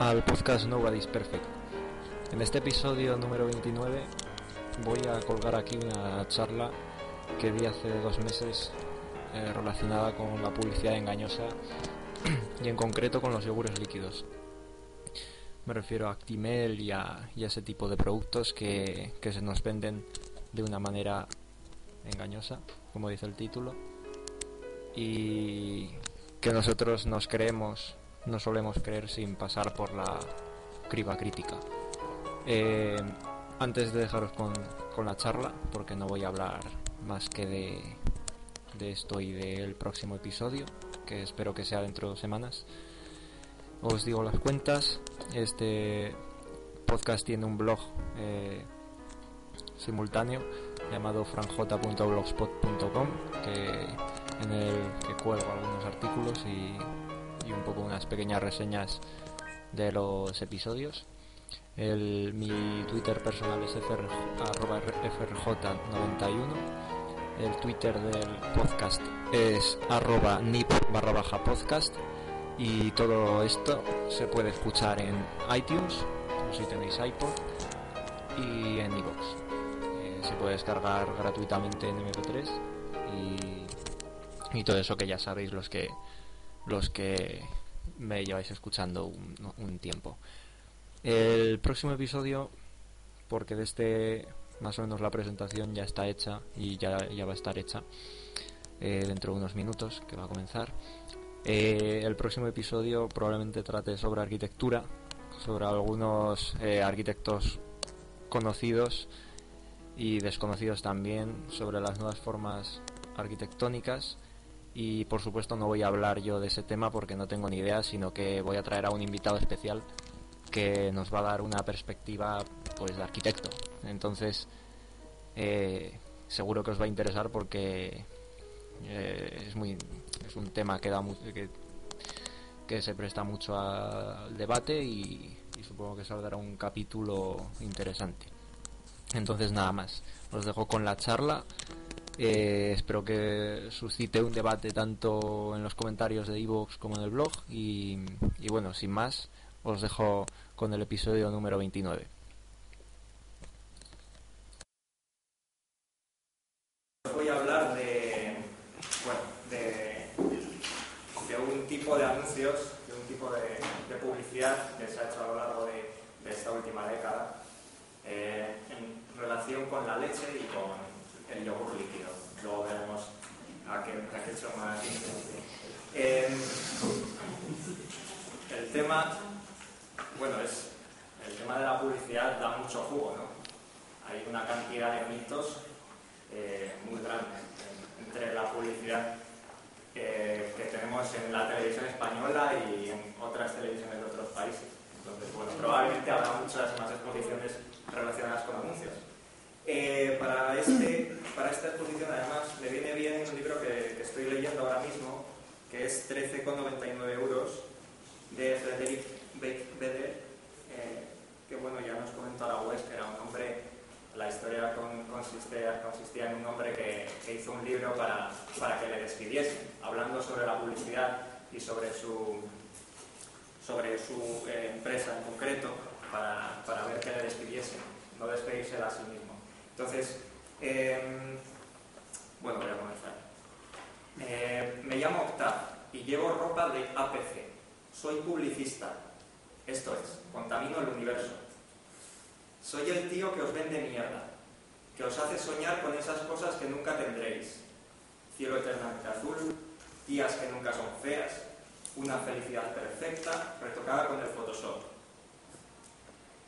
Al podcast Nobody's Perfect. En este episodio número 29 voy a colgar aquí una charla que di hace dos meses eh, relacionada con la publicidad engañosa y en concreto con los yogures líquidos. Me refiero a Actimel y a, ese tipo de productos que se nos venden de una manera engañosa, como dice el título, y que nosotros nos creemos, no solemos creer sin pasar por la criba crítica. Eh, antes de dejaros con, con, la charla, porque no voy a hablar más que de, de esto y del próximo episodio, que espero que sea dentro de dos semanas, os digo las cuentas. Este podcast tiene un blog eh, simultáneo llamado franj.blogspot.com que en el cuelgo algunos artículos y, y, un poco unas pequeñas reseñas de los episodios. El, mi Twitter personal es fr, frj91. El Twitter del podcast es arroba nip barra baja podcast. Y todo esto se puede escuchar en iTunes, si tenéis iPod, y en iVoox. Eh, se puede descargar gratuitamente en MP3 y y todo eso que ya sabéis los que los que me lleváis escuchando un, tiempo. El próximo episodio, porque de este más o menos la presentación ya está hecha y ya, ya va a estar hecha eh, dentro de unos minutos que va a comenzar. Eh, el próximo episodio probablemente trate sobre arquitectura, sobre algunos eh, arquitectos conocidos y desconocidos también, sobre las nuevas formas arquitectónicas y por supuesto no voy a hablar yo de ese tema porque no tengo ni idea, sino que voy a traer a un invitado especial que nos va a dar una perspectiva pues de arquitecto. Entonces eh, seguro que os va a interesar porque eh, es muy es un tema que da mu que, que se presta mucho al debate y, y supongo que saldrá un capítulo interesante. Entonces nada más, os dejo con la charla. Eh, espero que suscite un debate tanto en los comentarios de iVoox como en el blog. Y, y, bueno, sin más, os dejo con el episodio número 29. Voy a hablar de, bueno, de, un tipo de anuncios, de un tipo de, publicidad que se ha hecho a lo largo de, de esta última década eh, en relación con la leche y con el yogur líquido. Luego veremos a qué, a qué más eh, El tema, bueno, es el tema de la publicidad da mucho jugo, ¿no? Hay una cantidad de mitos eh, muy grande entre la publicidad eh, que tenemos en la televisión española y en otras televisiones de otros países. Entonces, bueno, probablemente habrá muchas más exposiciones relacionadas con anuncios. Eh, para, este, para esta exposición además me viene bien un libro que, estoy leyendo ahora mismo, que es 13,99 euros, de Frederick Beder, eh, que bueno, ya nos comentó la web, que era un hombre, la historia consistía, consistía en un hombre que, hizo un libro para, para que le despidiesen, hablando sobre la publicidad y sobre su, sobre su eh, empresa en concreto, para, para ver que le despidiesen, no despedirse a sí mismo. Entonces, em, bueno, voy a comenzar. Eh, me llamo Octav y llevo ropa de APC. Soy publicista. Esto es, contamino el universo. Soy el tío que os vende mierda, que os hace soñar con esas cosas que nunca tendréis. Cielo eternamente azul, días que nunca son feas, una felicidad perfecta retocada con el Photoshop.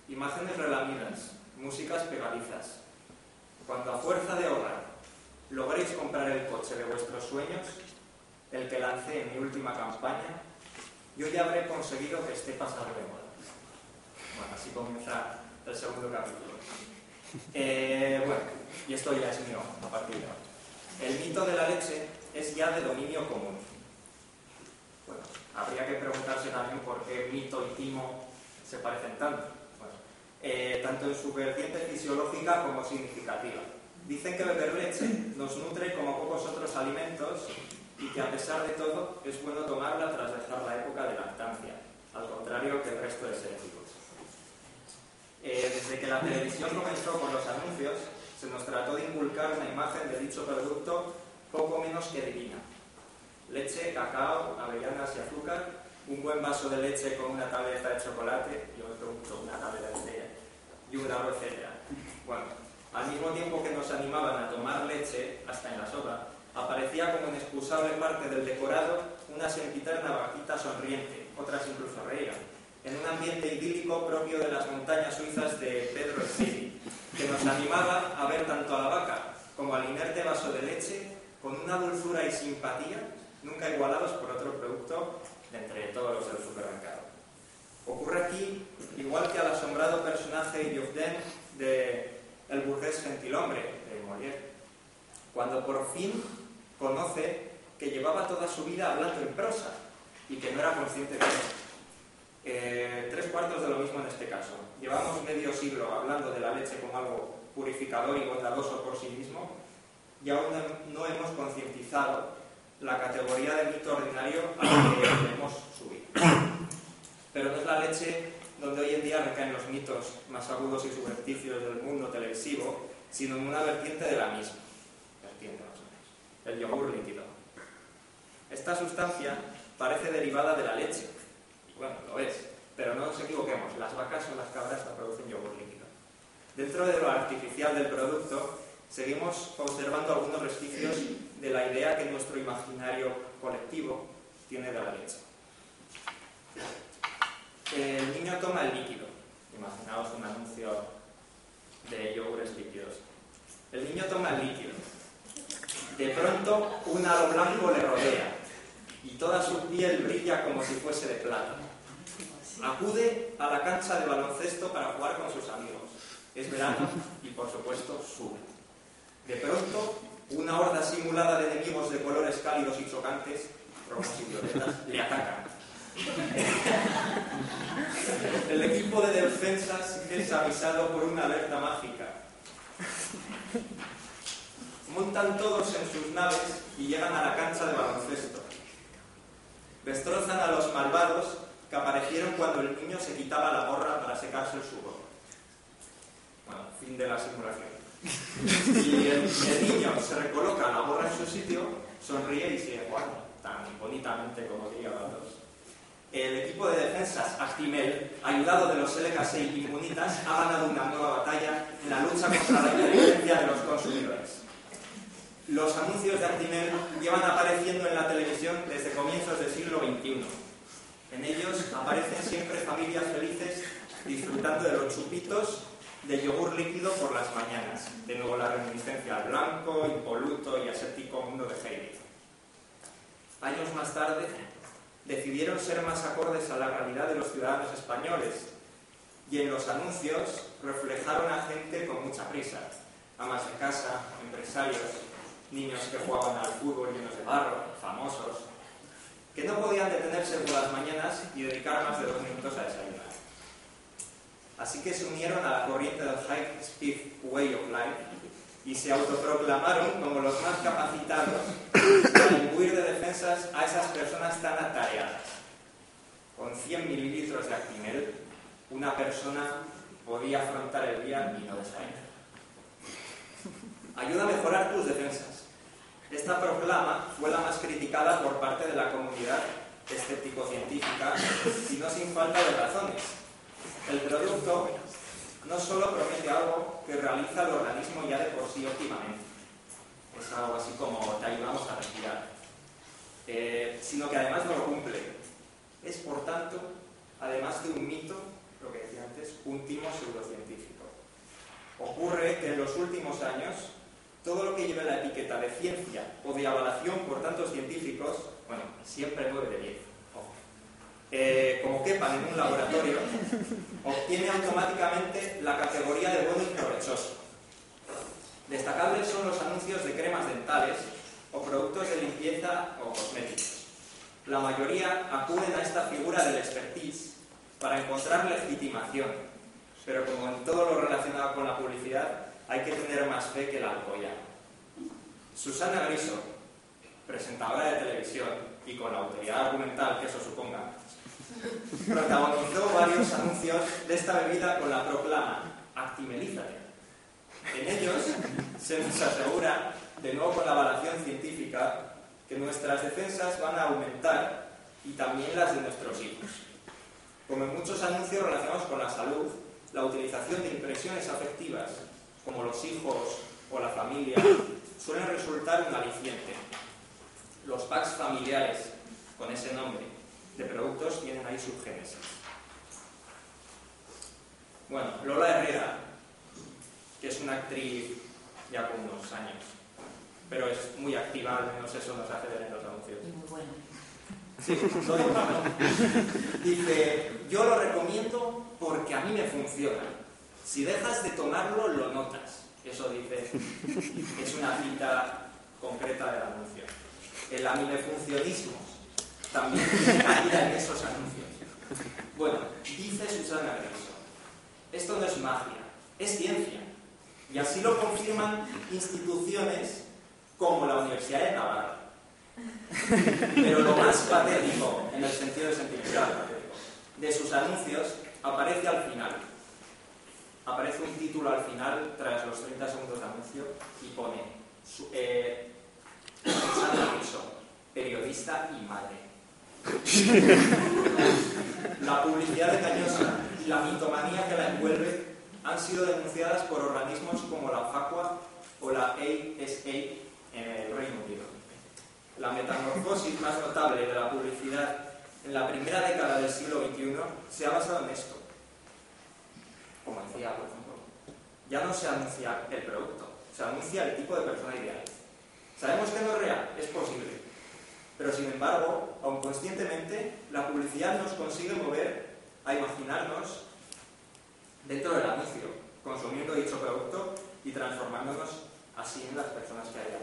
Imágenes relamidas, músicas pegadizas. Cuando a fuerza de ahorrar logréis comprar el coche de vuestros sueños, el que lancé en mi última campaña, yo ya habré conseguido que esté pasado de moda. Bueno, así comienza el segundo capítulo. Eh, bueno, y esto ya es mío a partir de ahora. El mito de la leche es ya de dominio común. Bueno, habría que preguntarse también por qué mito y timo se parecen tanto. Eh, tanto en su vertiente fisiológica como significativa. Dicen que beber leche nos nutre como pocos otros alimentos y que a pesar de todo es bueno tomarla tras dejar la época de lactancia, al contrario que el resto de vivos. Eh, desde que la televisión comenzó con los anuncios, se nos trató de inculcar una imagen de dicho producto poco menos que divina. Leche, cacao, avellanas y azúcar, un buen vaso de leche con una tableta de chocolate, yo me pregunto, una tableta de y un grado, etc. Bueno, al mismo tiempo que nos animaban a tomar leche, hasta en la sopa, aparecía como inexcusable parte del decorado una sempiterna vaquita sonriente, otras incluso reían, en un ambiente idílico propio de las montañas suizas de Pedro City, que nos animaba a ver tanto a la vaca como al inerte vaso de leche con una dulzura y simpatía nunca igualados por otro producto de entre todos los del supermercado. Ocurre aquí, igual que al asombrado personaje Jofden de El burgués gentilhombre de Molière, cuando por fin conoce que llevaba toda su vida hablando en prosa y que no era consciente de eso. Eh, tres cuartos de lo mismo en este caso. Llevamos medio siglo hablando de la leche como algo purificador y bondadoso por sí mismo y aún no hemos concientizado la categoría de mito ordinario a la que debemos subir. Pero no es la leche donde hoy en día recaen los mitos más agudos y supersticios del mundo televisivo, sino en una vertiente de la misma. Vertiente más o menos. El yogur líquido. Esta sustancia parece derivada de la leche, bueno, lo es, pero no nos equivoquemos, las vacas o las cabras no producen yogur líquido. Dentro de lo artificial del producto, seguimos observando algunos vestigios de la idea que nuestro imaginario colectivo tiene de la leche. Niño toma el líquido. Imaginaos un anuncio de yogures líquidos. El niño toma el líquido. De pronto, un halo blanco le rodea y toda su piel brilla como si fuese de plata. Acude a la cancha de baloncesto para jugar con sus amigos. Es verano y, por supuesto, sube. De pronto, una horda simulada de enemigos de colores cálidos y chocantes, rojos y violetas, le atacan. El equipo de defensas es avisado por una alerta mágica. Montan todos en sus naves y llegan a la cancha de baloncesto. Destrozan a los malvados que aparecieron cuando el niño se quitaba la gorra para secarse el sudor. Bueno, fin de la simulación. Y el, niño se recoloca la gorra en su sitio, sonríe y sigue jugando, tan bonitamente como diría dos. El equipo de defensas Actimel, ayudado de los LK6 Inmunitas, ha ganado una nueva batalla en la lucha contra la inteligencia de los consumidores. Los anuncios de Actimel llevan apareciendo en la televisión desde comienzos del siglo XXI en ellos aparecen siempre familias felices disfrutando de los chupitos de yogur líquido por las mañanas. De nuevo la reminiscencia al blanco, impoluto y aséptico mundo de Heidi. Años más tarde, decidieron ser más acordes a la realidad de los ciudadanos españoles y en los anuncios reflejaron a gente con mucha prisa, amas de casa, empresarios, niños que jugaban al fútbol llenos de barro, famosos, que no podían detenerse por las mañanas y dedicar más de dos minutos a desayunar. Así que se unieron a la corriente del High Speed Way of Life y se autoproclamaron como los más capacitados para imbuir de defensas a esas personas tan atareadas. Con 100 mililitros de Actimel, una persona podía afrontar el día y no desfallecer. Ayuda a mejorar tus defensas. Esta proclama fue la más criticada por parte de la comunidad escéptico-científica y no sin falta de razones. El producto no solo promete algo que realiza el organismo ya de por sí óptimamente, es algo así como te ayudamos a respirar, eh, sino que además no lo cumple. Es, por tanto, además de un mito, lo que decía antes, un timo pseudocientífico. Ocurre que en los últimos años todo lo que lleva la etiqueta de ciencia o de avalación por tantos científicos, bueno, siempre 9 de 10, eh, como quepan en un laboratorio, obtiene automáticamente la categoría de bueno y provechoso. Destacables son los anuncios de cremas dentales o productos de limpieza o cosméticos. La mayoría acuden a esta figura del expertise para encontrar legitimación, pero como en todo lo relacionado con la publicidad, hay que tener más fe que la alcoya. Susana Griso, presentadora de televisión y con la autoridad argumental que eso suponga, protagonizó varios anuncios de esta bebida con la proclama Actimelízate. En ellos se nos asegura, de nuevo con la avalación científica, que nuestras defensas van a aumentar y también las de nuestros hijos. Como en muchos anuncios relacionados con la salud, la utilización de impresiones afectivas como los hijos o la familia, suelen resultar un aliciente. Los packs familiares con ese nombre de productos tienen ahí su génesis. Bueno, Lola Herrera, que es una actriz ya con unos años, pero es muy activa, al menos eso nos hace ver en los anuncios. Y muy buena. Sí, soy bueno. Dice, yo lo recomiendo porque a mí me funciona. Si dejas de tomarlo, lo notas. Eso dice, es una cita concreta del anuncio. El aminefuncionismo también cabida en esos anuncios. Bueno, dice Susana Griso, esto no es magia, es ciencia. Y así lo confirman instituciones como la Universidad de Navarra. Pero lo más patético, en el sentido de sentimental, de sus anuncios aparece al final aparece un título al final, tras los 30 segundos de anuncio, y pone eh, periodista y madre. La publicidad engañosa y la mitomanía que la envuelve han sido denunciadas por organismos como la FACUA o la ASA en el Reino Unido. La metamorfosis más notable de la publicidad en la primera década del siglo XXI se ha basado en esto como decía, por ejemplo, ya no se anuncia el producto, se anuncia el tipo de persona ideal. Sabemos que no es real, es posible, pero sin embargo, aun conscientemente, la publicidad nos consigue mover a imaginarnos dentro del anuncio, consumiendo dicho producto y transformándonos así en las personas que hay